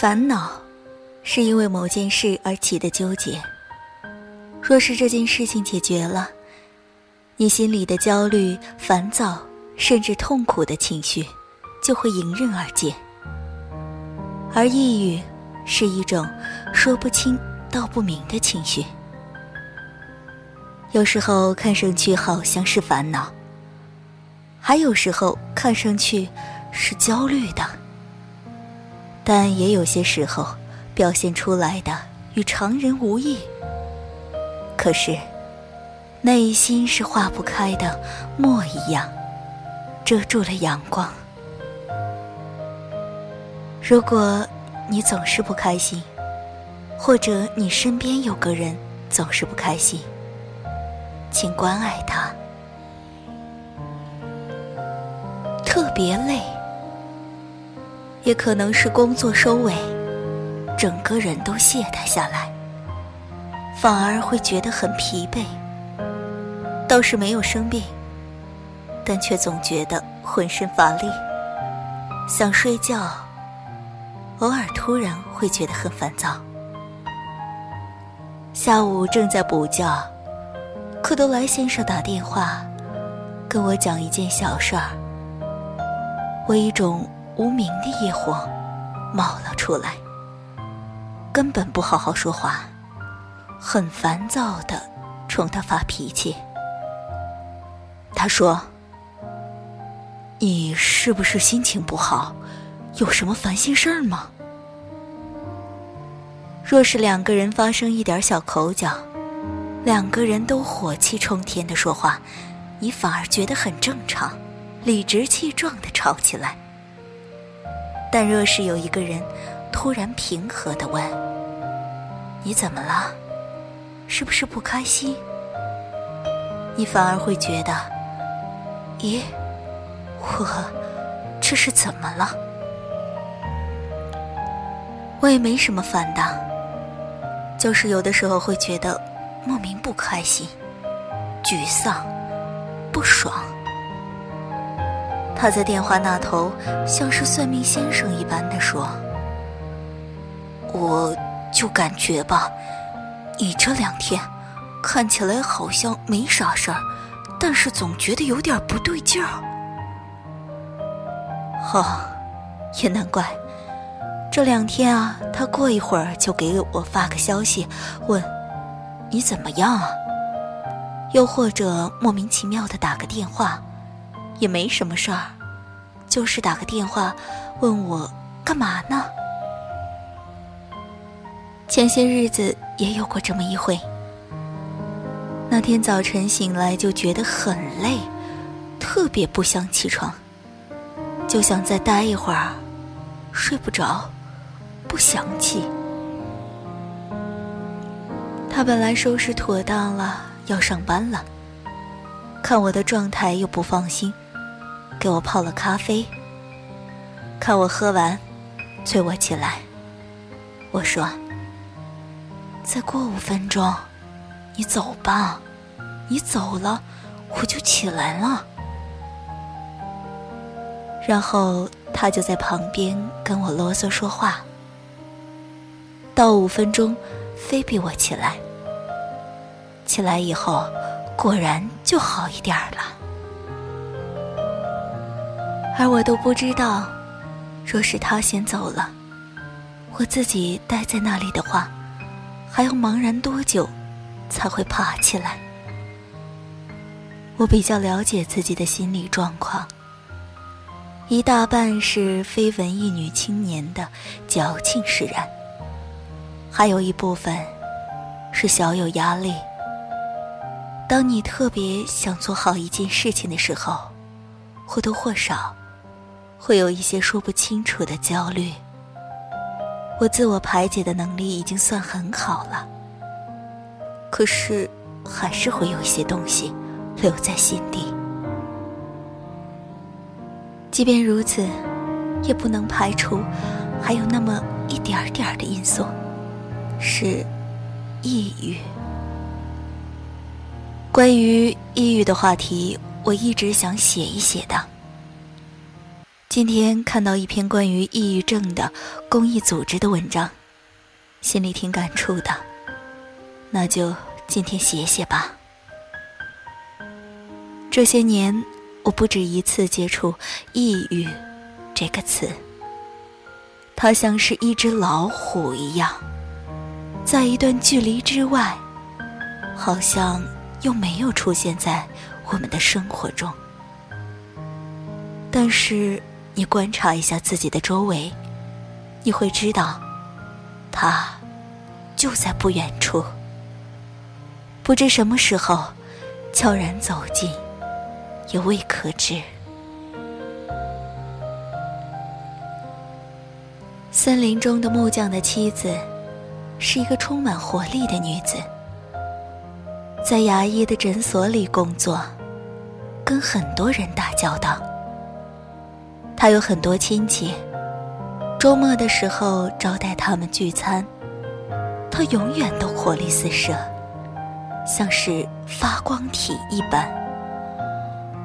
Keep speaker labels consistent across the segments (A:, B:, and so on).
A: 烦恼，是因为某件事而起的纠结。若是这件事情解决了，你心里的焦虑、烦躁，甚至痛苦的情绪，就会迎刃而解。而抑郁，是一种说不清道不明的情绪。有时候看上去好像是烦恼，还有时候看上去是焦虑的，但也有些时候表现出来的与常人无异。可是，内心是化不开的墨一样，遮住了阳光。如果你总是不开心，或者你身边有个人总是不开心，请关爱他。特别累，也可能是工作收尾，整个人都懈怠下来。反而会觉得很疲惫，倒是没有生病，但却总觉得浑身乏力，想睡觉，偶尔突然会觉得很烦躁。下午正在补觉，克德莱先生打电话跟我讲一件小事儿，我一种无名的野火冒了出来，根本不好好说话。很烦躁的冲他发脾气。他说：“你是不是心情不好？有什么烦心事儿吗？”若是两个人发生一点小口角，两个人都火气冲天的说话，你反而觉得很正常，理直气壮的吵起来。但若是有一个人突然平和的问：“你怎么了？”是不是不开心？你反而会觉得，咦，我这是怎么了？我也没什么烦的，就是有的时候会觉得莫名不开心、沮丧、不爽。他在电话那头像是算命先生一般的说：“我就感觉吧。”你这两天看起来好像没啥事儿，但是总觉得有点不对劲儿。哦，也难怪，这两天啊，他过一会儿就给我发个消息，问你怎么样啊？又或者莫名其妙的打个电话，也没什么事儿，就是打个电话问我干嘛呢？前些日子也有过这么一回。那天早晨醒来就觉得很累，特别不想起床，就想再待一会儿，睡不着，不想起。他本来收拾妥当了，要上班了，看我的状态又不放心，给我泡了咖啡。看我喝完，催我起来。我说。再过五分钟，你走吧。你走了，我就起来了。然后他就在旁边跟我啰嗦说话。到五分钟，非逼我起来。起来以后，果然就好一点了。而我都不知道，若是他先走了，我自己待在那里的话。还要茫然多久，才会爬起来？我比较了解自己的心理状况，一大半是非文艺女青年的矫情使然，还有一部分是小有压力。当你特别想做好一件事情的时候，或多或少会有一些说不清楚的焦虑。我自我排解的能力已经算很好了，可是还是会有一些东西留在心底。即便如此，也不能排除还有那么一点点的因素，是抑郁。关于抑郁的话题，我一直想写一写的。今天看到一篇关于抑郁症的公益组织的文章，心里挺感触的，那就今天写写吧。这些年，我不止一次接触“抑郁”这个词，它像是一只老虎一样，在一段距离之外，好像又没有出现在我们的生活中，但是。你观察一下自己的周围，你会知道，他就在不远处，不知什么时候悄然走近，也未可知。森林中的木匠的妻子是一个充满活力的女子，在牙医的诊所里工作，跟很多人打交道。他有很多亲戚，周末的时候招待他们聚餐。他永远都活力四射，像是发光体一般。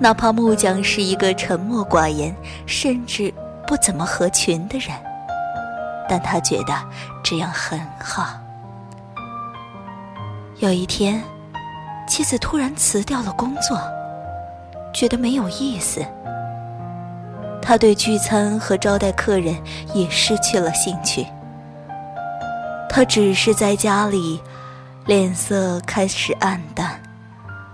A: 哪怕木匠是一个沉默寡言，甚至不怎么合群的人，但他觉得这样很好。有一天，妻子突然辞掉了工作，觉得没有意思。他对聚餐和招待客人也失去了兴趣。他只是在家里，脸色开始暗淡，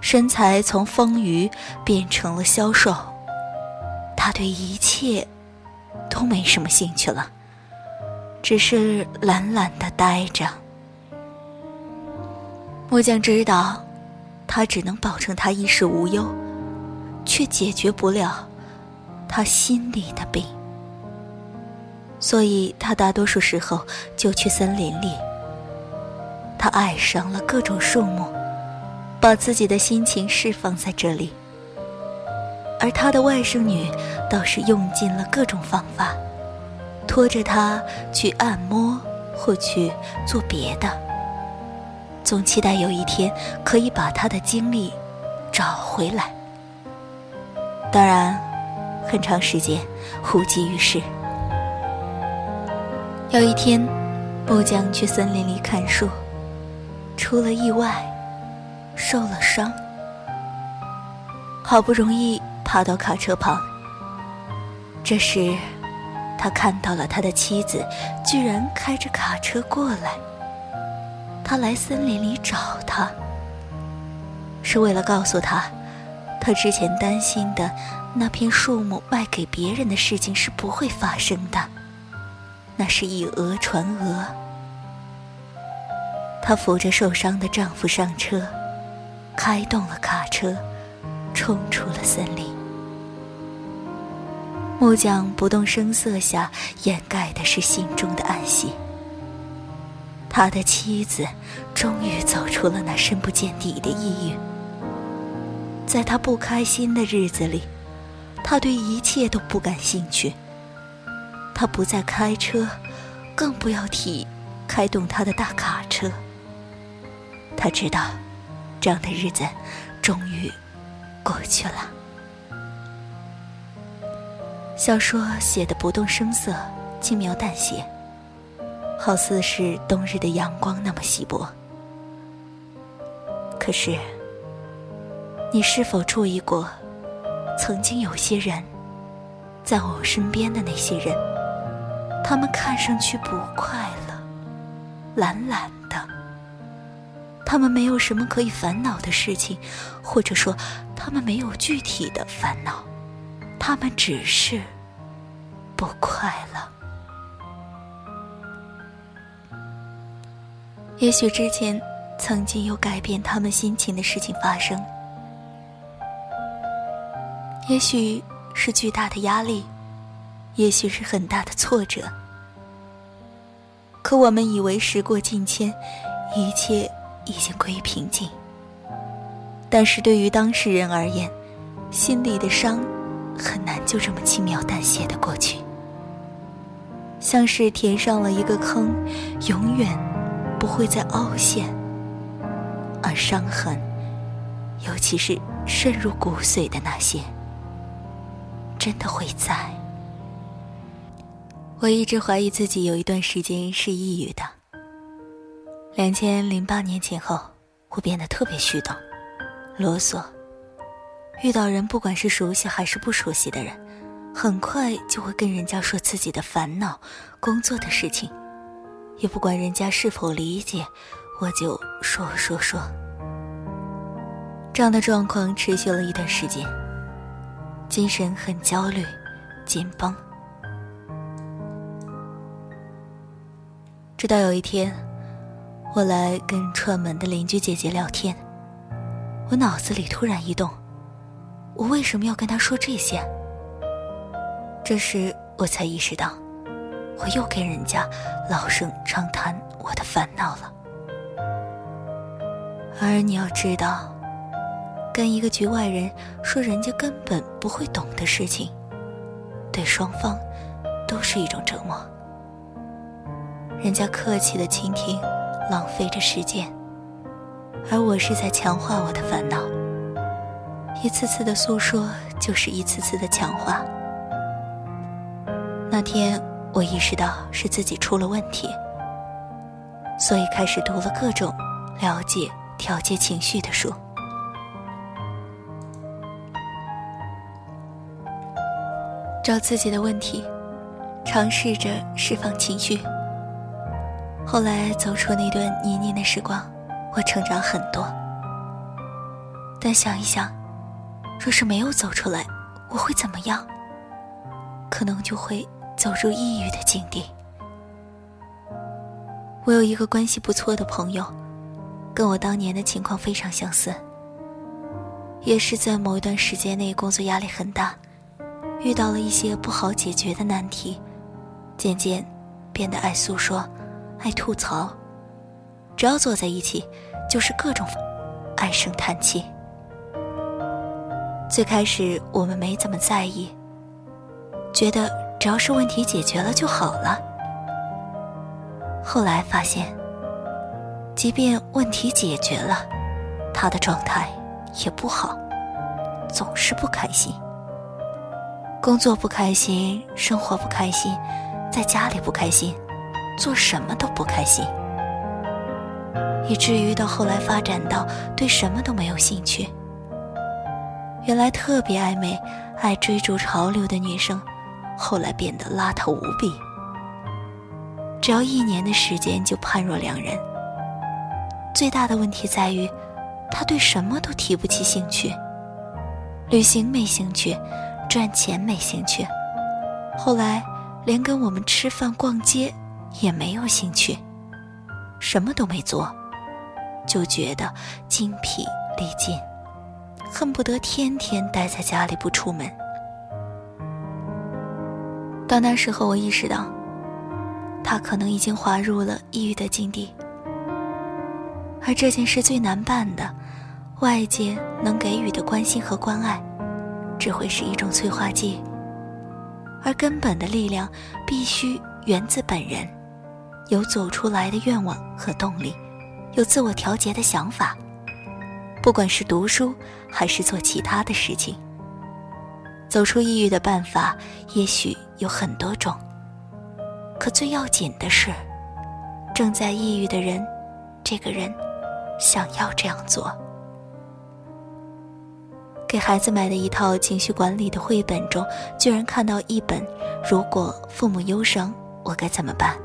A: 身材从丰腴变成了消瘦。他对一切都没什么兴趣了，只是懒懒的呆着。木匠知道，他只能保证他衣食无忧，却解决不了。他心里的病，所以他大多数时候就去森林里。他爱上了各种树木，把自己的心情释放在这里。而他的外甥女倒是用尽了各种方法，拖着他去按摩或去做别的，总期待有一天可以把他的精力找回来。当然。很长时间无济于事。有一天，木匠去森林里砍树，出了意外，受了伤。好不容易爬到卡车旁，这时他看到了他的妻子，居然开着卡车过来。他来森林里找他，是为了告诉他，他之前担心的。那片树木卖给别人的事情是不会发生的，那是以讹传讹。她扶着受伤的丈夫上车，开动了卡车，冲出了森林。木匠不动声色下掩盖的是心中的暗喜。他的妻子终于走出了那深不见底的抑郁，在他不开心的日子里。他对一切都不感兴趣。他不再开车，更不要提开动他的大卡车。他知道，这样的日子终于过去了。小说写的不动声色，轻描淡写，好似是冬日的阳光那么稀薄。可是，你是否注意过？曾经有些人，在我身边的那些人，他们看上去不快乐，懒懒的。他们没有什么可以烦恼的事情，或者说，他们没有具体的烦恼，他们只是不快乐。也许之前曾经有改变他们心情的事情发生。也许是巨大的压力，也许是很大的挫折。可我们以为时过境迁，一切已经归于平静。但是对于当事人而言，心里的伤很难就这么轻描淡写的过去，像是填上了一个坑，永远不会再凹陷。而伤痕，尤其是渗入骨髓的那些。真的会在，我一直怀疑自己有一段时间是抑郁的。两千零八年前后，我变得特别絮叨、啰嗦。遇到人，不管是熟悉还是不熟悉的人，很快就会跟人家说自己的烦恼、工作的事情，也不管人家是否理解，我就说说说。这样的状况持续了一段时间，精神很焦虑、紧绷。直到有一天，我来跟串门的邻居姐姐聊天，我脑子里突然一动。我为什么要跟他说这些？这时我才意识到，我又跟人家老生常谈我的烦恼了。而你要知道，跟一个局外人说人家根本不会懂的事情，对双方都是一种折磨。人家客气的倾听，浪费着时间，而我是在强化我的烦恼。一次次的诉说，就是一次次的强化。那天，我意识到是自己出了问题，所以开始读了各种了解、调节情绪的书，找自己的问题，尝试着释放情绪。后来走出那段泥泞的时光，我成长很多。但想一想。若是没有走出来，我会怎么样？可能就会走入抑郁的境地。我有一个关系不错的朋友，跟我当年的情况非常相似，也是在某一段时间内工作压力很大，遇到了一些不好解决的难题，渐渐变得爱诉说、爱吐槽，只要坐在一起，就是各种唉声叹气。最开始我们没怎么在意，觉得只要是问题解决了就好了。后来发现，即便问题解决了，他的状态也不好，总是不开心。工作不开心，生活不开心，在家里不开心，做什么都不开心，以至于到后来发展到对什么都没有兴趣。原来特别爱美、爱追逐潮流的女生，后来变得邋遢无比。只要一年的时间就判若两人。最大的问题在于，她对什么都提不起兴趣。旅行没兴趣，赚钱没兴趣，后来连跟我们吃饭、逛街也没有兴趣。什么都没做，就觉得精疲力尽。恨不得天天待在家里不出门。到那时候，我意识到，他可能已经滑入了抑郁的境地。而这件事最难办的，外界能给予的关心和关爱，只会是一种催化剂。而根本的力量，必须源自本人，有走出来的愿望和动力，有自我调节的想法。不管是读书还是做其他的事情，走出抑郁的办法也许有很多种。可最要紧的是，正在抑郁的人，这个人想要这样做。给孩子买的一套情绪管理的绘本中，居然看到一本《如果父母忧伤，我该怎么办》，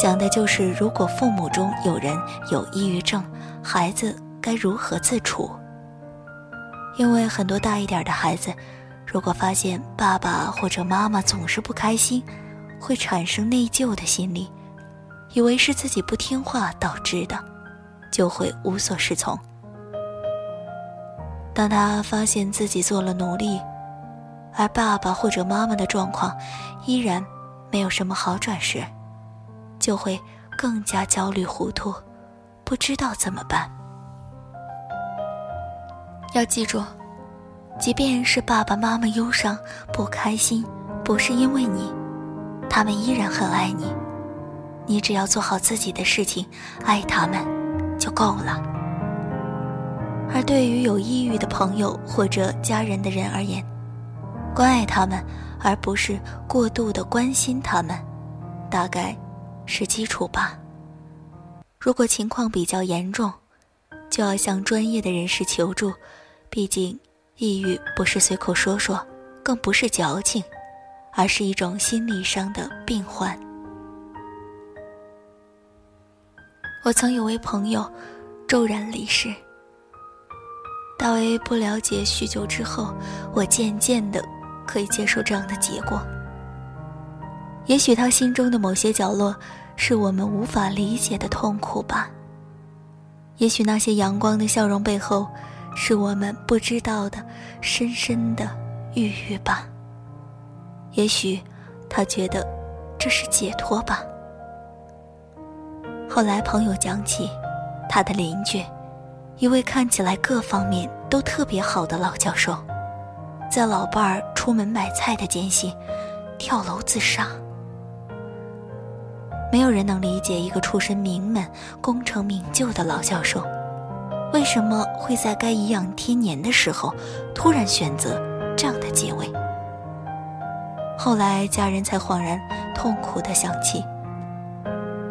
A: 讲的就是如果父母中有人有抑郁症，孩子。该如何自处？因为很多大一点的孩子，如果发现爸爸或者妈妈总是不开心，会产生内疚的心理，以为是自己不听话导致的，就会无所适从。当他发现自己做了努力，而爸爸或者妈妈的状况依然没有什么好转时，就会更加焦虑糊涂，不知道怎么办。要记住，即便是爸爸妈妈忧伤、不开心，不是因为你，他们依然很爱你。你只要做好自己的事情，爱他们就够了。而对于有抑郁的朋友或者家人的人而言，关爱他们，而不是过度的关心他们，大概是基础吧。如果情况比较严重，就要向专业的人士求助，毕竟抑郁不是随口说说，更不是矫情，而是一种心理上的病患。我曾有位朋友骤然离世，大为不了解许久之后，我渐渐的可以接受这样的结果。也许他心中的某些角落是我们无法理解的痛苦吧。也许那些阳光的笑容背后，是我们不知道的深深的郁郁吧。也许他觉得这是解脱吧。后来朋友讲起，他的邻居，一位看起来各方面都特别好的老教授，在老伴儿出门买菜的间隙，跳楼自杀。没有人能理解一个出身名门、功成名就的老教授，为什么会在该颐养天年的时候，突然选择这样的结尾。后来家人才恍然痛苦地想起，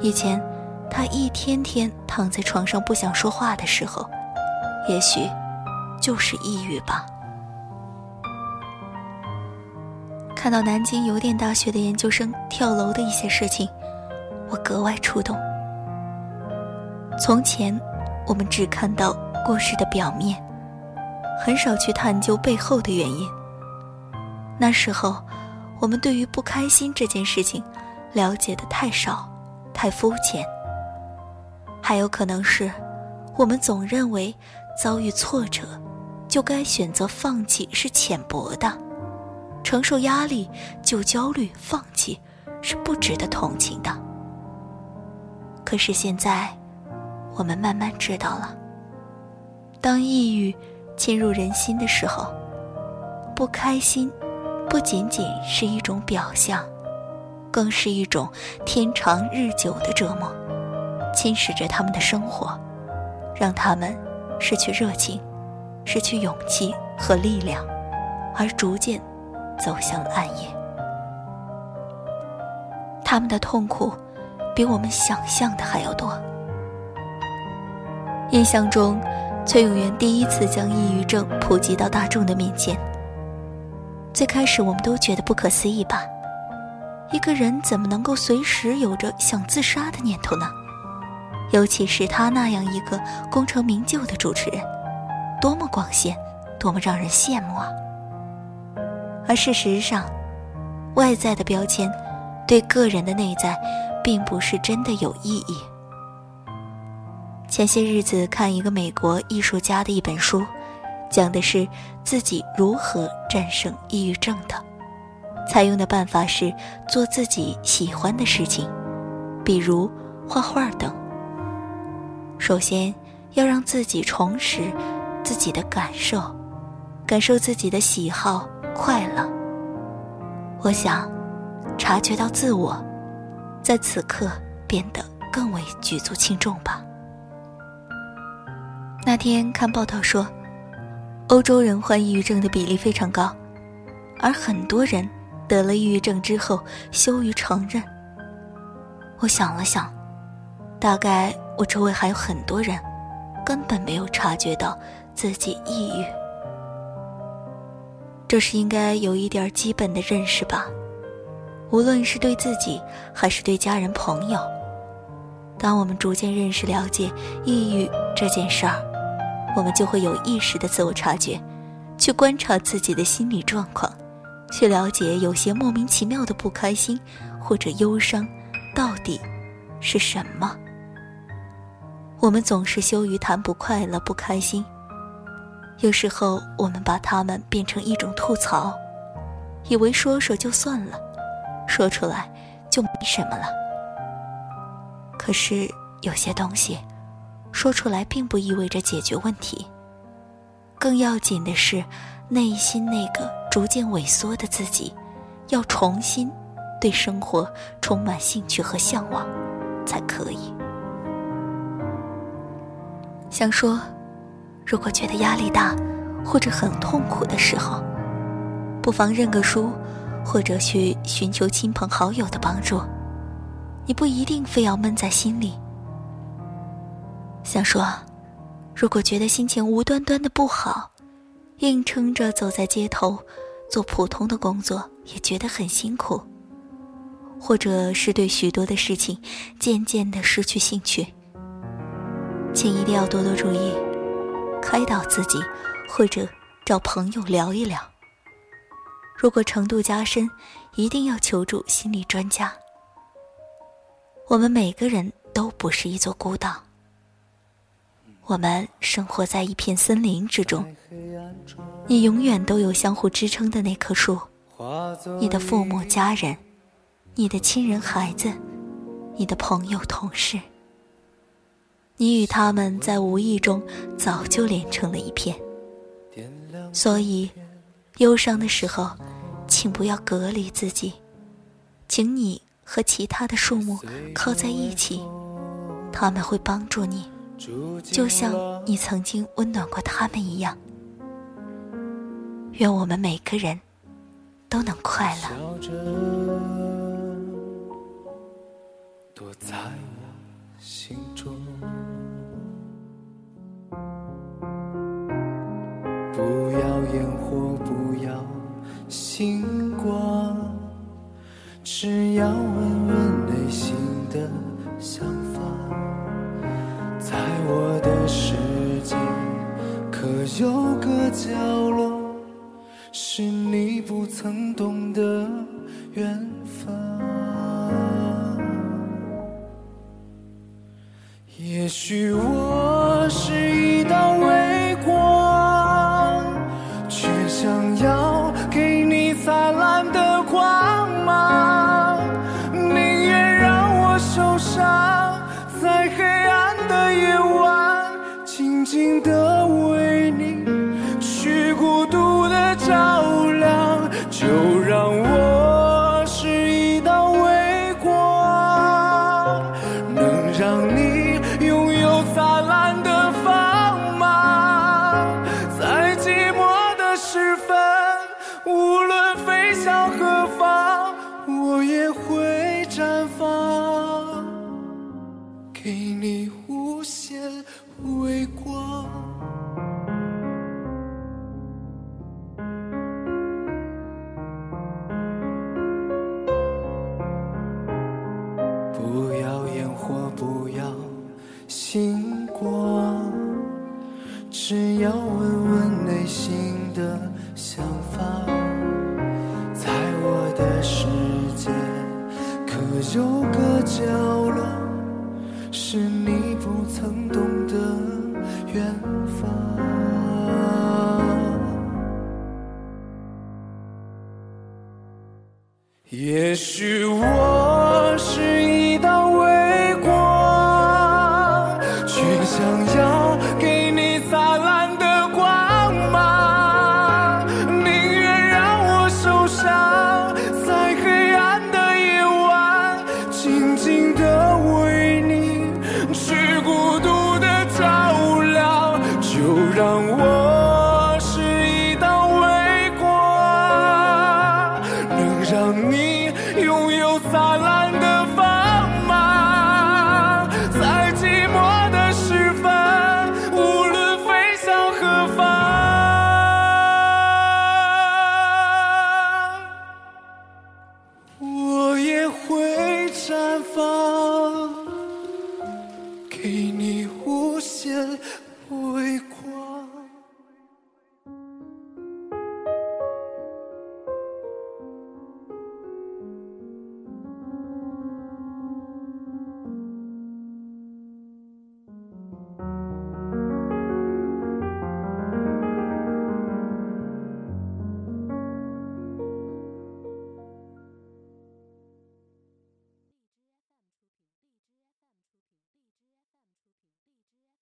A: 以前他一天天躺在床上不想说话的时候，也许就是抑郁吧。看到南京邮电大学的研究生跳楼的一些事情。我格外触动。从前，我们只看到故事的表面，很少去探究背后的原因。那时候，我们对于不开心这件事情了解的太少，太肤浅。还有可能是，我们总认为遭遇挫折，就该选择放弃是浅薄的，承受压力就焦虑放弃是不值得同情的。可是现在，我们慢慢知道了，当抑郁侵入人心的时候，不开心不仅仅是一种表象，更是一种天长日久的折磨，侵蚀着他们的生活，让他们失去热情，失去勇气和力量，而逐渐走向了暗夜。他们的痛苦。比我们想象的还要多。印象中，崔永元第一次将抑郁症普及到大众的面前。最开始，我们都觉得不可思议吧？一个人怎么能够随时有着想自杀的念头呢？尤其是他那样一个功成名就的主持人，多么光鲜，多么让人羡慕啊！而事实上，外在的标签，对个人的内在。并不是真的有意义。前些日子看一个美国艺术家的一本书，讲的是自己如何战胜抑郁症的，采用的办法是做自己喜欢的事情，比如画画等。首先要让自己重拾自己的感受，感受自己的喜好快乐。我想，察觉到自我。在此刻变得更为举足轻重吧。那天看报道说，欧洲人患抑郁症的比例非常高，而很多人得了抑郁症之后羞于承认。我想了想，大概我周围还有很多人根本没有察觉到自己抑郁，这是应该有一点基本的认识吧。无论是对自己还是对家人朋友，当我们逐渐认识了解抑郁这件事儿，我们就会有意识的自我察觉，去观察自己的心理状况，去了解有些莫名其妙的不开心或者忧伤到底是什么。我们总是羞于谈不快乐、不开心，有时候我们把它们变成一种吐槽，以为说说就算了。说出来就没什么了。可是有些东西，说出来并不意味着解决问题。更要紧的是，内心那个逐渐萎缩的自己，要重新对生活充满兴趣和向往，才可以。想说，如果觉得压力大或者很痛苦的时候，
B: 不妨认个输，或者去寻求亲朋好友的帮助。你不一定非要闷在心里。想说，如果觉得心情无端端的不好，硬撑着走在街头，做普通的工作也觉得很辛苦，或者是对许多的事情渐渐的失去兴趣，请一定要多多注意，开导自己，或者找朋友聊一聊。如果程度加深，一定要求助心理专家。我们每个人都不是一座孤岛。我们生活在一片森林之中，你永远都有相互支撑的那棵树，你的父母、家人，你的亲人、孩子，你的朋友、同事，你与他们在无意中早就连成了一片。所以，忧伤的时候，请不要隔离自己，请你和其他的树木靠在一起，他们会帮助你。就像你曾经温暖过他们一样，愿我们每个人都能快乐。躲在我心中，不要烟火，不要星光，只要问问内心的想法。在我的世界，可有个角落，是你不曾懂让是你不曾懂的。远方，也许